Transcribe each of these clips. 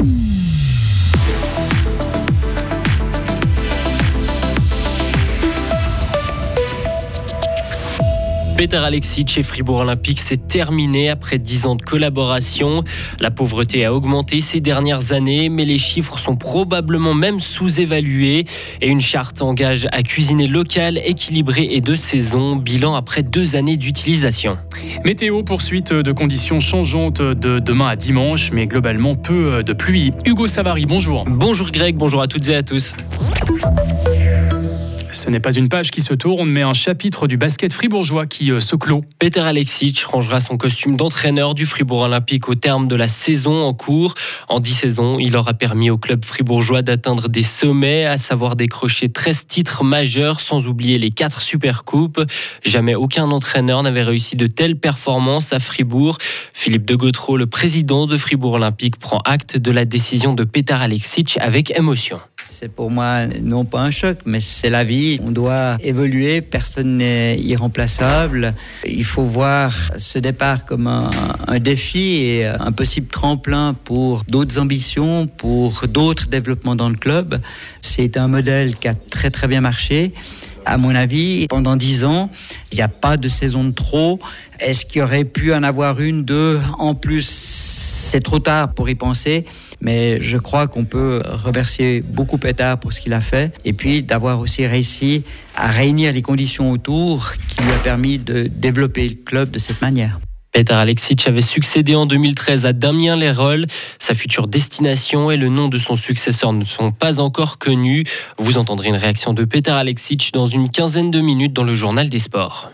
Mm-hmm. Peter Alexic chez Fribourg Olympique, c'est terminé après 10 ans de collaboration. La pauvreté a augmenté ces dernières années, mais les chiffres sont probablement même sous-évalués. Et une charte engage à cuisiner local, équilibré et de saison. Bilan après deux années d'utilisation. Météo, poursuite de conditions changeantes de demain à dimanche, mais globalement peu de pluie. Hugo Savary, bonjour. Bonjour Greg, bonjour à toutes et à tous. Ce n'est pas une page qui se tourne, mais un chapitre du basket fribourgeois qui euh, se clôt. Peter Alexic rangera son costume d'entraîneur du Fribourg Olympique au terme de la saison en cours. En dix saisons, il aura permis au club fribourgeois d'atteindre des sommets, à savoir décrocher 13 titres majeurs, sans oublier les 4 supercoupes. Jamais aucun entraîneur n'avait réussi de telles performances à Fribourg. Philippe de Gautreau, le président de Fribourg Olympique, prend acte de la décision de Peter Alexic avec émotion. C'est pour moi non pas un choc, mais c'est la vie. On doit évoluer, personne n'est irremplaçable. Il faut voir ce départ comme un, défi et un possible tremplin pour d'autres ambitions, pour d'autres développements dans le club. C'est un modèle qui a très très bien marché. À mon avis, pendant dix ans, il n'y a pas de saison de trop. Est-ce qu'il y aurait pu en avoir une, deux en plus? C'est trop tard pour y penser mais je crois qu'on peut remercier beaucoup Peter pour ce qu'il a fait et puis d'avoir aussi réussi à réunir les conditions autour qui lui a permis de développer le club de cette manière. Peter Alexic avait succédé en 2013 à Damien Leroll. Sa future destination et le nom de son successeur ne sont pas encore connus. Vous entendrez une réaction de Peter Alexic dans une quinzaine de minutes dans le journal des sports.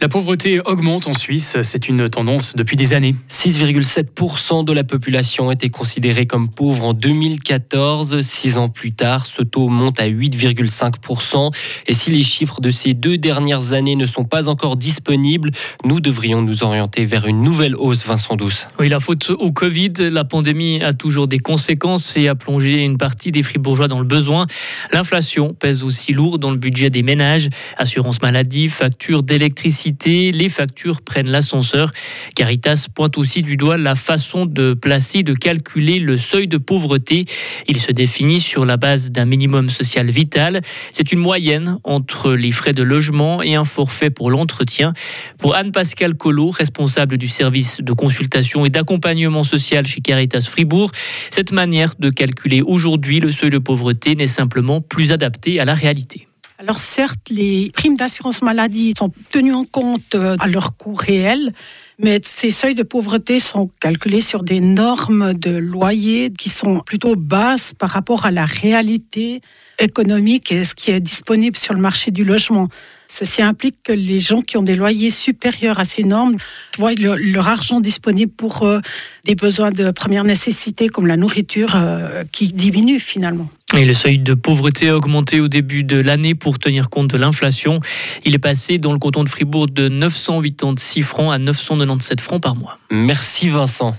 La pauvreté augmente en Suisse, c'est une tendance depuis des années. 6,7% de la population était considérée comme pauvre en 2014. Six ans plus tard, ce taux monte à 8,5%. Et si les chiffres de ces deux dernières années ne sont pas encore disponibles, nous devrions nous orienter vers une nouvelle hausse, Vincent Douce. Oui, la faute au Covid, la pandémie a toujours des conséquences et a plongé une partie des fribourgeois dans le besoin. L'inflation pèse aussi lourd dans le budget des ménages. Assurance maladie, factures d'électricité les factures prennent l'ascenseur. Caritas pointe aussi du doigt la façon de placer, de calculer le seuil de pauvreté. Il se définit sur la base d'un minimum social vital. C'est une moyenne entre les frais de logement et un forfait pour l'entretien. Pour Anne-Pascale Collot, responsable du service de consultation et d'accompagnement social chez Caritas Fribourg, cette manière de calculer aujourd'hui le seuil de pauvreté n'est simplement plus adaptée à la réalité. Alors certes, les primes d'assurance maladie sont tenues en compte euh, à leur coût réel, mais ces seuils de pauvreté sont calculés sur des normes de loyer qui sont plutôt basses par rapport à la réalité économique et ce qui est disponible sur le marché du logement. Ceci implique que les gens qui ont des loyers supérieurs à ces normes voient leur argent disponible pour euh, des besoins de première nécessité comme la nourriture euh, qui diminue finalement. Et le seuil de pauvreté a augmenté au début de l'année pour tenir compte de l'inflation. Il est passé dans le canton de Fribourg de 986 francs à 997 francs par mois. Merci Vincent.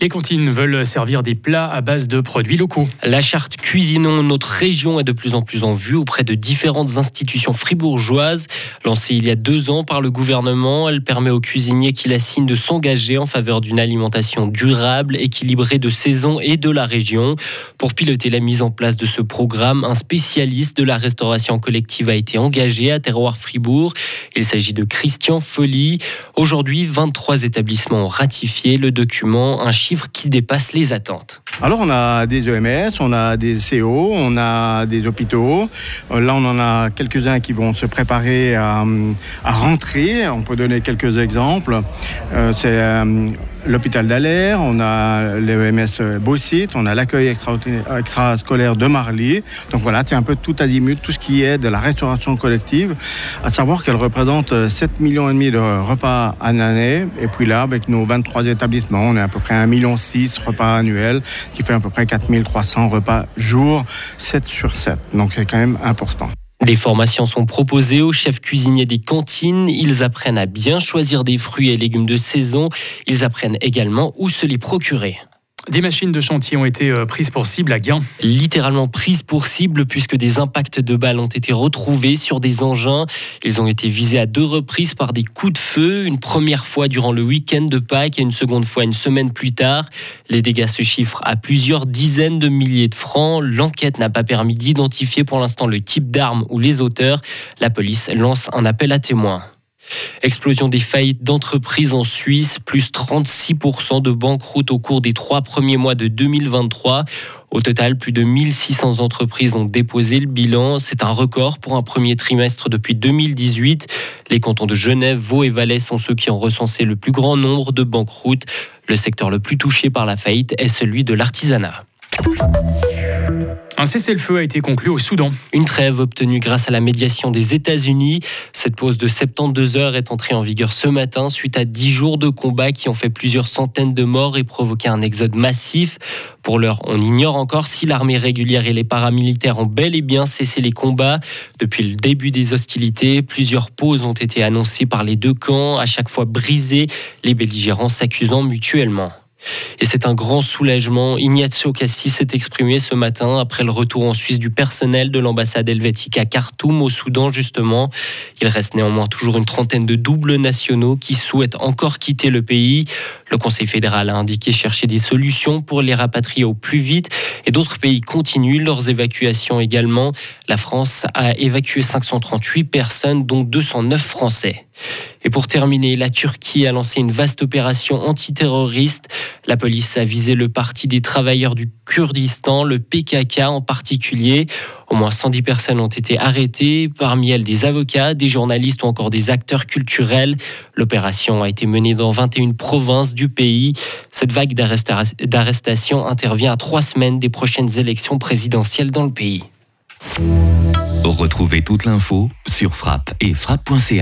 Les cantines veulent servir des plats à base de produits locaux. La charte Cuisinons notre région est de plus en plus en vue auprès de différentes institutions fribourgeoises. Lancée il y a deux ans par le gouvernement, elle permet aux cuisiniers qui la signent de s'engager en faveur d'une alimentation durable, équilibrée de saison et de la région. Pour piloter la mise en place de ce programme, un spécialiste de la restauration collective a été engagé à Terroir Fribourg. Il s'agit de Christian Folly. Aujourd'hui, 23 établissements ont ratifié le document, un chiffre qui dépasse les attentes. Alors on a des EMS, on a des CO, on a des hôpitaux. Là on en a quelques-uns qui vont se préparer à, rentrer. On peut donner quelques exemples. Euh, c'est euh, l'hôpital d'Alaire, on a l'EMS Beaucite, on a l'accueil extrascolaire de Donc voilà, c'est un peu tout azimut, tout ce qui est de la restauration collective, à savoir qu'elle représente 7 millions et demi de repas en année. Et puis là, avec nos 23 établissements, on est à peu près 1,6 million repas annuels, qui fait à peu près 4300 repas jour, 7 sur 7. Donc c'est quand même important. Des formations sont proposées aux chefs cuisiniers des cantines. Ils apprennent à bien choisir des fruits et légumes de saison. Ils apprennent également où se les procurer. Des machines de chantier ont été euh, prises pour cible à Guin. Littéralement prises pour cible puisque des impacts de balles ont été retrouvés sur des engins. Ils ont été visés à deux reprises par des coups de feu, une première fois durant le week-end de Pâques et une seconde fois une semaine plus tard. Les dégâts se chiffrent à plusieurs dizaines de milliers de francs. L'enquête n'a pas permis d'identifier pour l'instant le type d'arme ou les auteurs. La police lance un appel à témoins. Explosion des faillites d'entreprises en Suisse, plus 36% de banqueroute au cours des trois premiers mois de 2023. Au total, plus de 1600 entreprises ont déposé le bilan. C'est un record pour un premier trimestre depuis 2018. Les cantons de Genève, Vaud et Valais sont ceux qui ont recensé le plus grand nombre de banqueroutes. Le secteur le plus touché par la faillite est celui de l'artisanat. Un cessez-le-feu a été conclu au Soudan. Une trêve obtenue grâce à la médiation des États-Unis. Cette pause de 72 heures est entrée en vigueur ce matin suite à 10 jours de combats qui ont fait plusieurs centaines de morts et provoqué un exode massif. Pour l'heure, on ignore encore si l'armée régulière et les paramilitaires ont bel et bien cessé les combats. Depuis le début des hostilités, plusieurs pauses ont été annoncées par les deux camps, à chaque fois brisées, les belligérants s'accusant mutuellement. Et c'est un grand soulagement. Ignazio Cassis s'est exprimé ce matin après le retour en Suisse du personnel de l'ambassade helvétique à Khartoum, au Soudan justement. Il reste néanmoins toujours une trentaine de doubles nationaux qui souhaitent encore quitter le pays. Le Conseil fédéral a indiqué chercher des solutions pour les rapatrier au plus vite et d'autres pays continuent leurs évacuations également. La France a évacué 538 personnes, dont 209 Français. Et pour terminer, la Turquie a lancé une vaste opération antiterroriste. La police a visé le parti des travailleurs du Kurdistan, le PKK en particulier. Au moins 110 personnes ont été arrêtées, parmi elles des avocats, des journalistes ou encore des acteurs culturels. L'opération a été menée dans 21 provinces du pays. Cette vague d'arrestations intervient à trois semaines des prochaines élections présidentielles dans le pays. Retrouvez toute l'info sur frappe et frappe.ch.